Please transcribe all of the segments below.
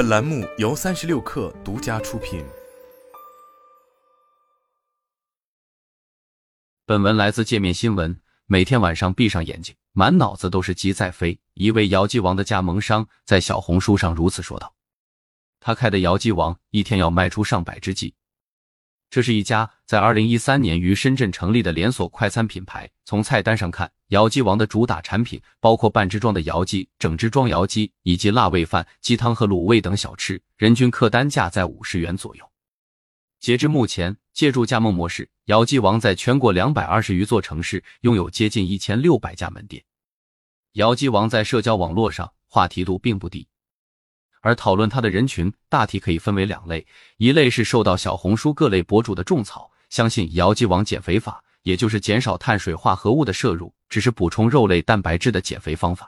本栏目由三十六氪独家出品。本文来自界面新闻。每天晚上闭上眼睛，满脑子都是鸡在飞。一位姚记王的加盟商在小红书上如此说道：“他开的姚记王一天要卖出上百只鸡。”这是一家在二零一三年于深圳成立的连锁快餐品牌。从菜单上看，姚记王的主打产品包括半只装的姚鸡、整只装姚鸡以及辣味饭、鸡汤和卤味等小吃，人均客单价在五十元左右。截至目前，借助加盟模式，姚记王在全国两百二十余座城市拥有接近一千六百家门店。姚记王在社交网络上话题度并不低。而讨论它的人群大体可以分为两类，一类是受到小红书各类博主的种草，相信姚记王减肥法，也就是减少碳水化合物的摄入，只是补充肉类蛋白质的减肥方法；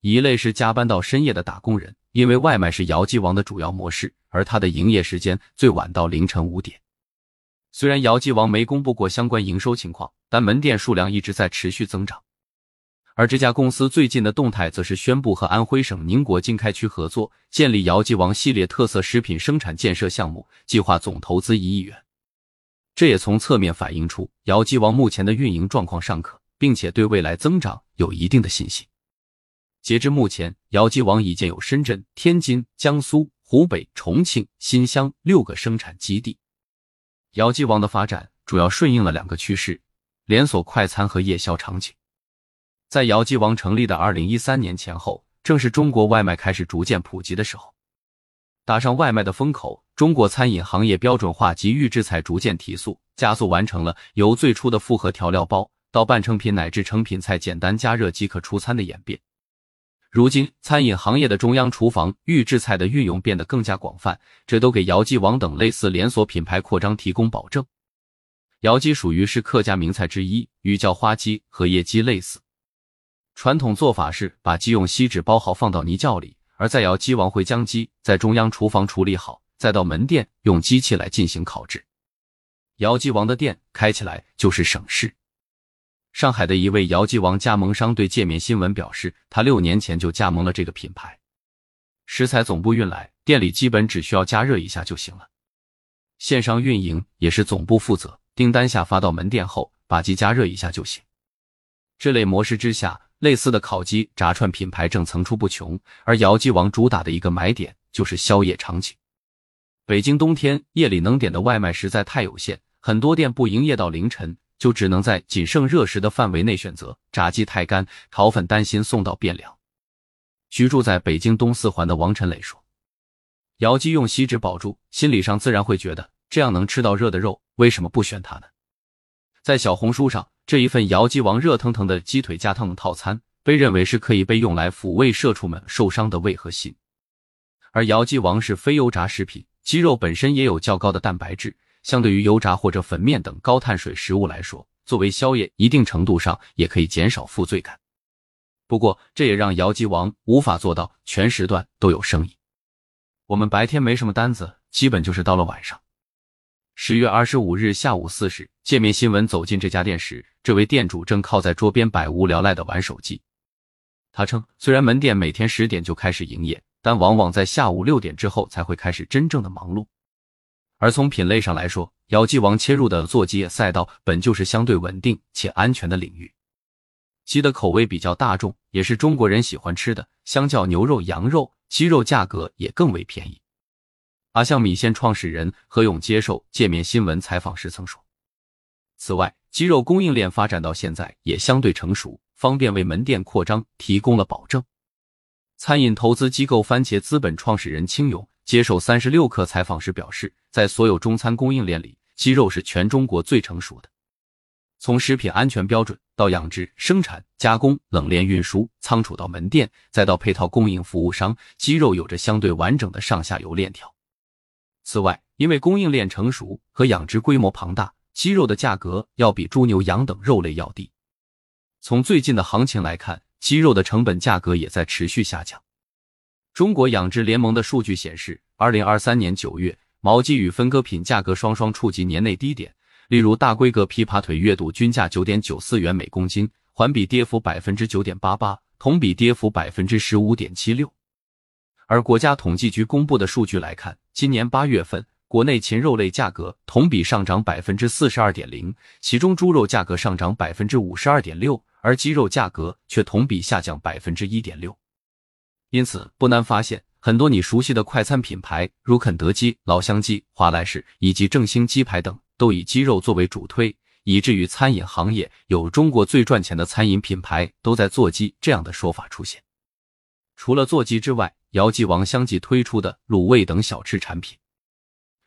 一类是加班到深夜的打工人，因为外卖是姚记王的主要模式，而它的营业时间最晚到凌晨五点。虽然姚记王没公布过相关营收情况，但门店数量一直在持续增长。而这家公司最近的动态，则是宣布和安徽省宁国经开区合作，建立姚记王系列特色食品生产建设项目，计划总投资一亿元。这也从侧面反映出姚记王目前的运营状况尚可，并且对未来增长有一定的信心。截至目前，姚记王已建有深圳、天津、江苏、湖北、重庆、新乡六个生产基地。姚记王的发展主要顺应了两个趋势：连锁快餐和夜宵场景。在姚记王成立的二零一三年前后，正是中国外卖开始逐渐普及的时候。搭上外卖的风口，中国餐饮行业标准化及预制菜逐渐提速，加速完成了由最初的复合调料包到半成品乃至成品菜简单加热即可出餐的演变。如今，餐饮行业的中央厨房预制菜的运用变得更加广泛，这都给姚记王等类似连锁品牌扩张提供保证。姚记属于是客家名菜之一，与叫花鸡和叶鸡类似。传统做法是把鸡用锡纸包好放到泥窖里，而在窑鸡王会将鸡在中央厨房处理好，再到门店用机器来进行烤制。姚鸡王的店开起来就是省事。上海的一位姚鸡王加盟商对界面新闻表示，他六年前就加盟了这个品牌，食材总部运来，店里基本只需要加热一下就行了。线上运营也是总部负责，订单下发到门店后，把鸡加热一下就行。这类模式之下。类似的烤鸡、炸串品牌正层出不穷，而姚记王主打的一个买点就是宵夜场景。北京冬天夜里能点的外卖实在太有限，很多店不营业到凌晨，就只能在仅剩热食的范围内选择。炸鸡太干，炒粉担心送到变凉。居住在北京东四环的王晨磊说：“姚记用锡纸保住，心理上自然会觉得这样能吃到热的肉，为什么不选它呢？”在小红书上。这一份姚记王热腾腾的鸡腿加汤套餐，被认为是可以被用来抚慰社畜们受伤的胃和心。而姚记王是非油炸食品，鸡肉本身也有较高的蛋白质，相对于油炸或者粉面等高碳水食物来说，作为宵夜，一定程度上也可以减少负罪感。不过，这也让姚记王无法做到全时段都有生意。我们白天没什么单子，基本就是到了晚上。十月二十五日下午四时，界面新闻走进这家店时，这位店主正靠在桌边百无聊赖的玩手机。他称，虽然门店每天十点就开始营业，但往往在下午六点之后才会开始真正的忙碌。而从品类上来说，姚记王切入的做鸡赛道本就是相对稳定且安全的领域。鸡的口味比较大众，也是中国人喜欢吃的，相较牛肉、羊肉，鸡肉价格也更为便宜。阿象米线创始人何勇接受界面新闻采访时曾说：“此外，鸡肉供应链发展到现在也相对成熟，方便为门店扩张提供了保证。”餐饮投资机构番茄资本创始人清勇接受三十六氪采访时表示：“在所有中餐供应链里，鸡肉是全中国最成熟的。从食品安全标准到养殖、生产、加工、冷链运输、仓储到门店，再到配套供应服务商，鸡肉有着相对完整的上下游链条。”此外，因为供应链成熟和养殖规模庞大，鸡肉的价格要比猪牛羊等肉类要低。从最近的行情来看，鸡肉的成本价格也在持续下降。中国养殖联盟的数据显示，二零二三年九月，毛鸡与分割品价格双双触及年内低点。例如，大规格琵琶腿月度均价九点九四元每公斤，环比跌幅百分之九点八八，同比跌幅百分之十五点七六。而国家统计局公布的数据来看，今年八月份国内禽肉类价格同比上涨百分之四十二点零，其中猪肉价格上涨百分之五十二点六，而鸡肉价格却同比下降百分之一点六。因此，不难发现，很多你熟悉的快餐品牌，如肯德基、老乡鸡、华莱士以及正兴鸡排等，都以鸡肉作为主推。以至于餐饮行业有“中国最赚钱的餐饮品牌都在做鸡”这样的说法出现。除了做鸡之外，姚记王相继推出的卤味等小吃产品，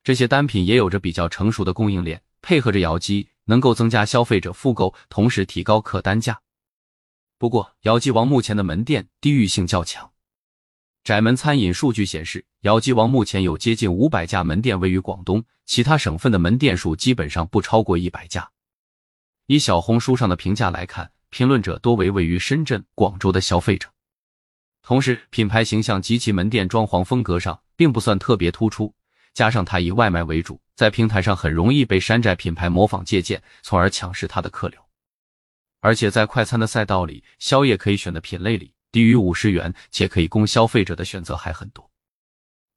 这些单品也有着比较成熟的供应链，配合着姚记，能够增加消费者复购，同时提高客单价。不过，姚记王目前的门店地域性较强。窄门餐饮数据显示，姚记王目前有接近五百家门店位于广东，其他省份的门店数基本上不超过一百家。以小红书上的评价来看，评论者多为位于深圳、广州的消费者。同时，品牌形象及其门店装潢风格上并不算特别突出，加上它以外卖为主，在平台上很容易被山寨品牌模仿借鉴，从而抢食它的客流。而且在快餐的赛道里，宵夜可以选的品类里，低于五十元且可以供消费者的选择还很多。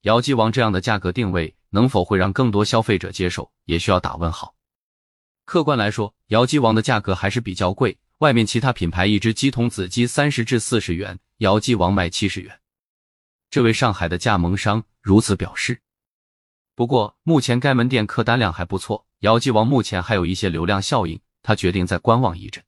姚记王这样的价格定位能否会让更多消费者接受，也需要打问号。客观来说，姚鸡王的价格还是比较贵。外面其他品牌一只鸡筒子鸡三十至四十元，姚记王卖七十元。这位上海的加盟商如此表示。不过，目前该门店客单量还不错，姚记王目前还有一些流量效应，他决定再观望一阵。